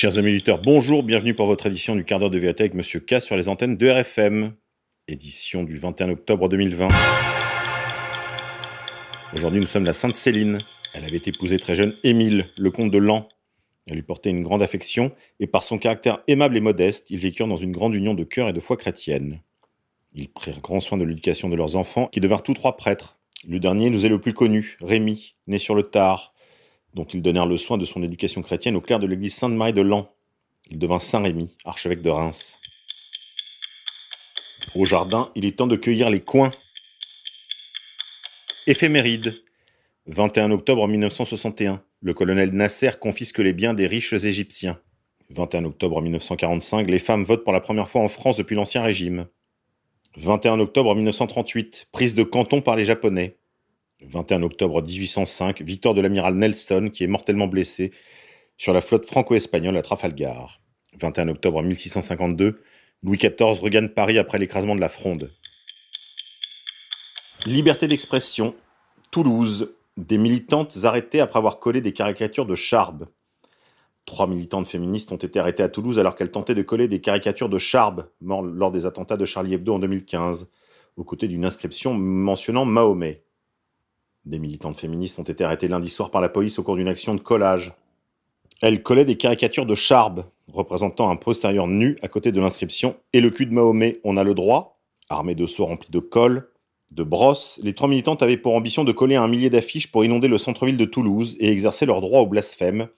Chers amis auditeurs, bonjour, bienvenue pour votre édition du quart d'heure de vérité avec Monsieur K sur les antennes de RFM, édition du 21 octobre 2020. Aujourd'hui, nous sommes la Sainte Céline. Elle avait épousé très jeune Émile, le comte de Lan. Elle lui portait une grande affection, et par son caractère aimable et modeste, ils vécurent dans une grande union de cœur et de foi chrétienne. Ils prirent grand soin de l'éducation de leurs enfants, qui devinrent tous trois prêtres. Le dernier nous est le plus connu, Rémi, né sur le tard, dont ils donnèrent le soin de son éducation chrétienne au clerc de l'église Sainte-Marie de Lan. Il devint Saint Rémy, archevêque de Reims. Au jardin, il est temps de cueillir les coins. Éphéméride. 21 octobre 1961. Le colonel Nasser confisque les biens des riches égyptiens. 21 octobre 1945. Les femmes votent pour la première fois en France depuis l'Ancien Régime. 21 octobre 1938. Prise de Canton par les Japonais. 21 octobre 1805, victoire de l'amiral Nelson qui est mortellement blessé sur la flotte franco-espagnole à Trafalgar. 21 octobre 1652, Louis XIV regagne Paris après l'écrasement de la Fronde. Liberté d'expression. Toulouse. Des militantes arrêtées après avoir collé des caricatures de Charbe. Trois militantes féministes ont été arrêtées à Toulouse alors qu'elles tentaient de coller des caricatures de Charbe, mort lors des attentats de Charlie Hebdo en 2015, aux côtés d'une inscription mentionnant Mahomet. Des militantes féministes ont été arrêtées lundi soir par la police au cours d'une action de collage. Elles collaient des caricatures de Charbe, représentant un postérieur nu à côté de l'inscription Et le cul de Mahomet, on a le droit? Armées de seaux remplis de colle, de brosses, les trois militantes avaient pour ambition de coller un millier d'affiches pour inonder le centre-ville de Toulouse et exercer leur droit au blasphème,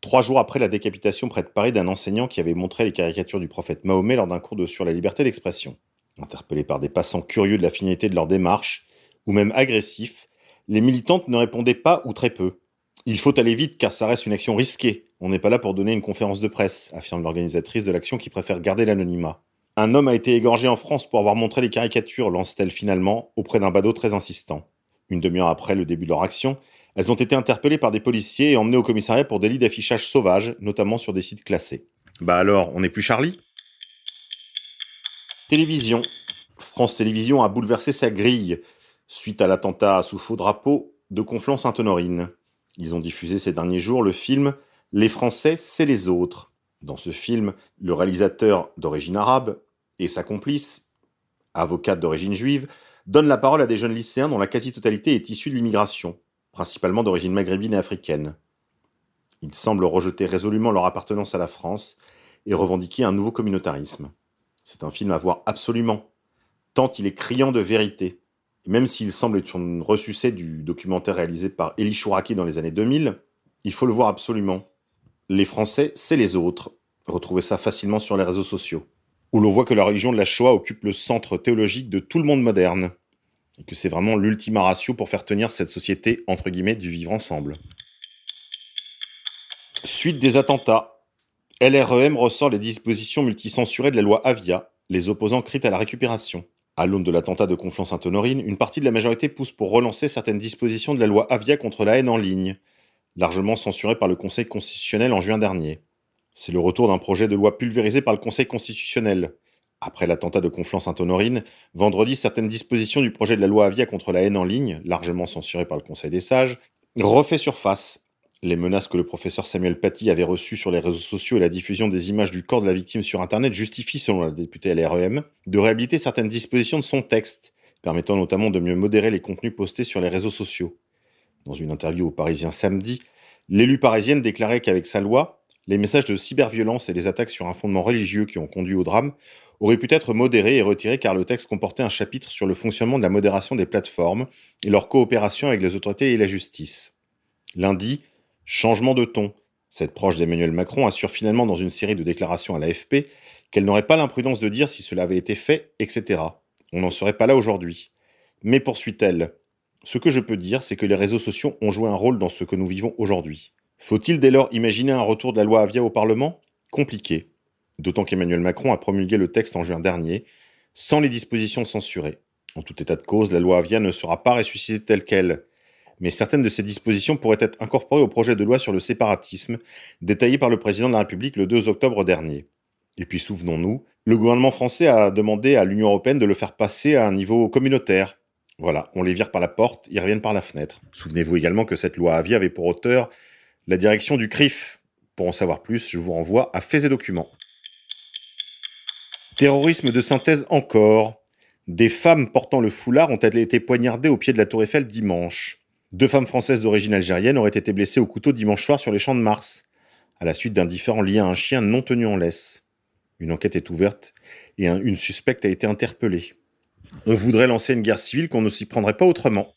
trois jours après la décapitation près de Paris d'un enseignant qui avait montré les caricatures du prophète Mahomet lors d'un cours sur la liberté d'expression. Interpellés par des passants curieux de la finalité de leur démarche, ou même agressifs, les militantes ne répondaient pas ou très peu. Il faut aller vite car ça reste une action risquée. On n'est pas là pour donner une conférence de presse, affirme l'organisatrice de l'action qui préfère garder l'anonymat. Un homme a été égorgé en France pour avoir montré les caricatures, lance-t-elle finalement, auprès d'un badaud très insistant. Une demi-heure après le début de leur action, elles ont été interpellées par des policiers et emmenées au commissariat pour délit d'affichage sauvage, notamment sur des sites classés. Bah alors, on n'est plus Charlie? Télévision. France Télévisions a bouleversé sa grille suite à l'attentat sous faux drapeau de Conflans-Sainte-Honorine. Ils ont diffusé ces derniers jours le film Les Français, c'est les autres. Dans ce film, le réalisateur d'origine arabe et sa complice, avocate d'origine juive, donnent la parole à des jeunes lycéens dont la quasi-totalité est issue de l'immigration, principalement d'origine maghrébine et africaine. Ils semblent rejeter résolument leur appartenance à la France et revendiquer un nouveau communautarisme. C'est un film à voir absolument, tant il est criant de vérité même s'il semble être une ressucée du documentaire réalisé par Elie Chouraki dans les années 2000, il faut le voir absolument. Les Français, c'est les autres. Retrouvez ça facilement sur les réseaux sociaux. Où l'on voit que la religion de la Shoah occupe le centre théologique de tout le monde moderne. Et que c'est vraiment l'ultima ratio pour faire tenir cette société, entre guillemets, du vivre ensemble. Suite des attentats. LREM ressort les dispositions multicensurées de la loi Avia, les opposants crient à la récupération. À l'aune de l'attentat de Conflans-Sainte-Honorine, une partie de la majorité pousse pour relancer certaines dispositions de la loi Avia contre la haine en ligne, largement censurée par le Conseil constitutionnel en juin dernier. C'est le retour d'un projet de loi pulvérisé par le Conseil constitutionnel. Après l'attentat de Conflans-Sainte-Honorine, vendredi, certaines dispositions du projet de la loi Avia contre la haine en ligne, largement censurée par le Conseil des sages, refait surface les menaces que le professeur Samuel Paty avait reçues sur les réseaux sociaux et la diffusion des images du corps de la victime sur Internet justifient, selon la députée LREM, de réhabiliter certaines dispositions de son texte, permettant notamment de mieux modérer les contenus postés sur les réseaux sociaux. Dans une interview au Parisien samedi, l'élu parisienne déclarait qu'avec sa loi, les messages de cyberviolence et les attaques sur un fondement religieux qui ont conduit au drame auraient pu être modérés et retirés car le texte comportait un chapitre sur le fonctionnement de la modération des plateformes et leur coopération avec les autorités et la justice. Lundi, Changement de ton. Cette proche d'Emmanuel Macron assure finalement dans une série de déclarations à l'AFP qu'elle n'aurait pas l'imprudence de dire si cela avait été fait, etc. On n'en serait pas là aujourd'hui. Mais poursuit-elle, ce que je peux dire, c'est que les réseaux sociaux ont joué un rôle dans ce que nous vivons aujourd'hui. Faut-il dès lors imaginer un retour de la loi Avia au Parlement? Compliqué. D'autant qu'Emmanuel Macron a promulgué le texte en juin dernier, sans les dispositions censurées. En tout état de cause, la loi Avia ne sera pas ressuscitée telle qu'elle, mais certaines de ces dispositions pourraient être incorporées au projet de loi sur le séparatisme, détaillé par le président de la République le 2 octobre dernier. Et puis souvenons-nous, le gouvernement français a demandé à l'Union européenne de le faire passer à un niveau communautaire. Voilà, on les vire par la porte, ils reviennent par la fenêtre. Souvenez-vous également que cette loi Avia avait pour auteur la direction du CRIF, Pour en savoir plus, je vous renvoie à Faits et Documents. Terrorisme de synthèse encore. Des femmes portant le foulard ont été poignardées au pied de la Tour Eiffel dimanche? Deux femmes françaises d'origine algérienne auraient été blessées au couteau dimanche soir sur les champs de Mars, à la suite d'un différent lié à un chien non tenu en laisse. Une enquête est ouverte et une suspecte a été interpellée. On voudrait lancer une guerre civile qu'on ne s'y prendrait pas autrement.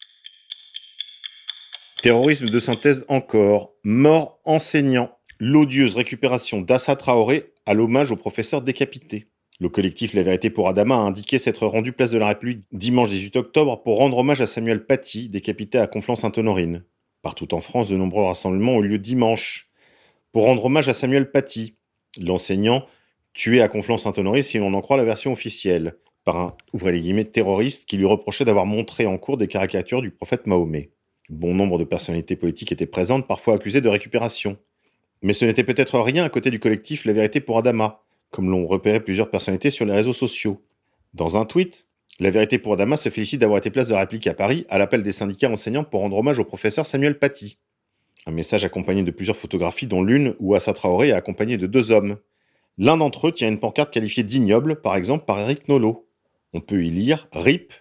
Terrorisme de synthèse encore. Mort enseignant. L'odieuse récupération d'Assa Traoré à l'hommage au professeur décapité. Le collectif La Vérité pour Adama a indiqué s'être rendu place de la République dimanche 18 octobre pour rendre hommage à Samuel Paty, décapité à Conflans-Sainte-Honorine. Partout en France, de nombreux rassemblements ont lieu dimanche pour rendre hommage à Samuel Paty, l'enseignant tué à Conflans-Sainte-Honorine si l'on en croit la version officielle, par un, ouvrez les guillemets, terroriste qui lui reprochait d'avoir montré en cours des caricatures du prophète Mahomet. Bon nombre de personnalités politiques étaient présentes, parfois accusées de récupération. Mais ce n'était peut-être rien à côté du collectif La Vérité pour Adama, comme l'ont repéré plusieurs personnalités sur les réseaux sociaux. Dans un tweet, La Vérité pour Adama se félicite d'avoir été place de réplique à Paris à l'appel des syndicats enseignants pour rendre hommage au professeur Samuel Paty. Un message accompagné de plusieurs photographies dont l'une où Assa Traoré est accompagné de deux hommes. L'un d'entre eux tient une pancarte qualifiée d'ignoble, par exemple par Eric Nolot. On peut y lire RIP,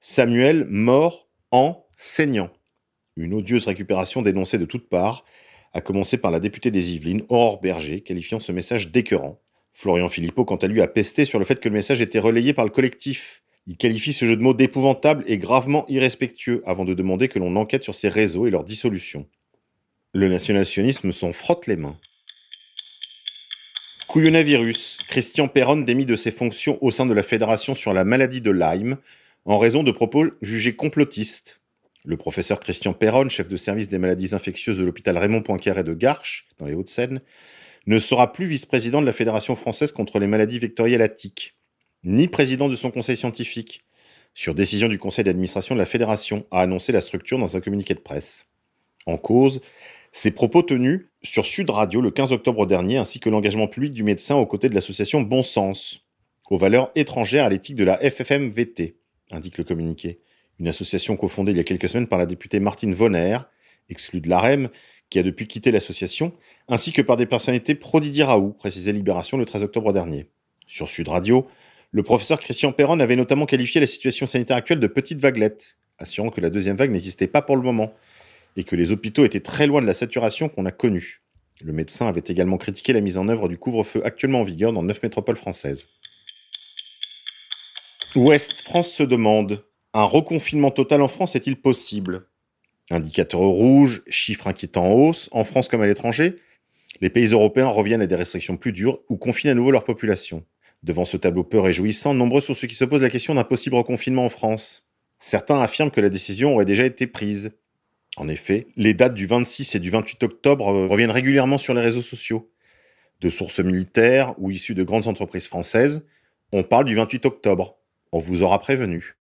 Samuel mort en saignant. Une odieuse récupération dénoncée de toutes parts, à commencer par la députée des Yvelines, Aurore Berger, qualifiant ce message d'écœurant. Florian Philippot, quant à lui, a pesté sur le fait que le message était relayé par le collectif. Il qualifie ce jeu de mots d'épouvantable et gravement irrespectueux avant de demander que l'on enquête sur ces réseaux et leur dissolution. Le national-sionisme s'en frotte les mains. Couillonavirus. Christian Perron démis de ses fonctions au sein de la Fédération sur la maladie de Lyme en raison de propos jugés complotistes. Le professeur Christian Perron, chef de service des maladies infectieuses de l'hôpital Raymond Poincaré de Garches, dans les Hauts-de-Seine, ne sera plus vice-président de la Fédération française contre les maladies vectorielles à ni président de son conseil scientifique, sur décision du conseil d'administration de la Fédération, a annoncé la structure dans un communiqué de presse. En cause, ces propos tenus sur Sud Radio le 15 octobre dernier, ainsi que l'engagement public du médecin aux côtés de l'association Bon Sens, aux valeurs étrangères à l'éthique de la FFMVT, indique le communiqué. Une association cofondée il y a quelques semaines par la députée Martine Vonner, exclue de l'AREM, qui a depuis quitté l'association, ainsi que par des personnalités pro-Didier Raoult, précisait Libération le 13 octobre dernier. Sur Sud Radio, le professeur Christian Perron avait notamment qualifié la situation sanitaire actuelle de petite vaguelette, assurant que la deuxième vague n'existait pas pour le moment, et que les hôpitaux étaient très loin de la saturation qu'on a connue. Le médecin avait également critiqué la mise en œuvre du couvre-feu actuellement en vigueur dans neuf métropoles françaises. Ouest France se demande un reconfinement total en France est-il possible? Indicateurs rouges, chiffres inquiétants en hausse, en France comme à l'étranger, les pays européens reviennent à des restrictions plus dures ou confinent à nouveau leur population. Devant ce tableau peu réjouissant, nombreux sont ceux qui se posent la question d'un possible reconfinement en France. Certains affirment que la décision aurait déjà été prise. En effet, les dates du 26 et du 28 octobre reviennent régulièrement sur les réseaux sociaux. De sources militaires ou issues de grandes entreprises françaises, on parle du 28 octobre. On vous aura prévenu.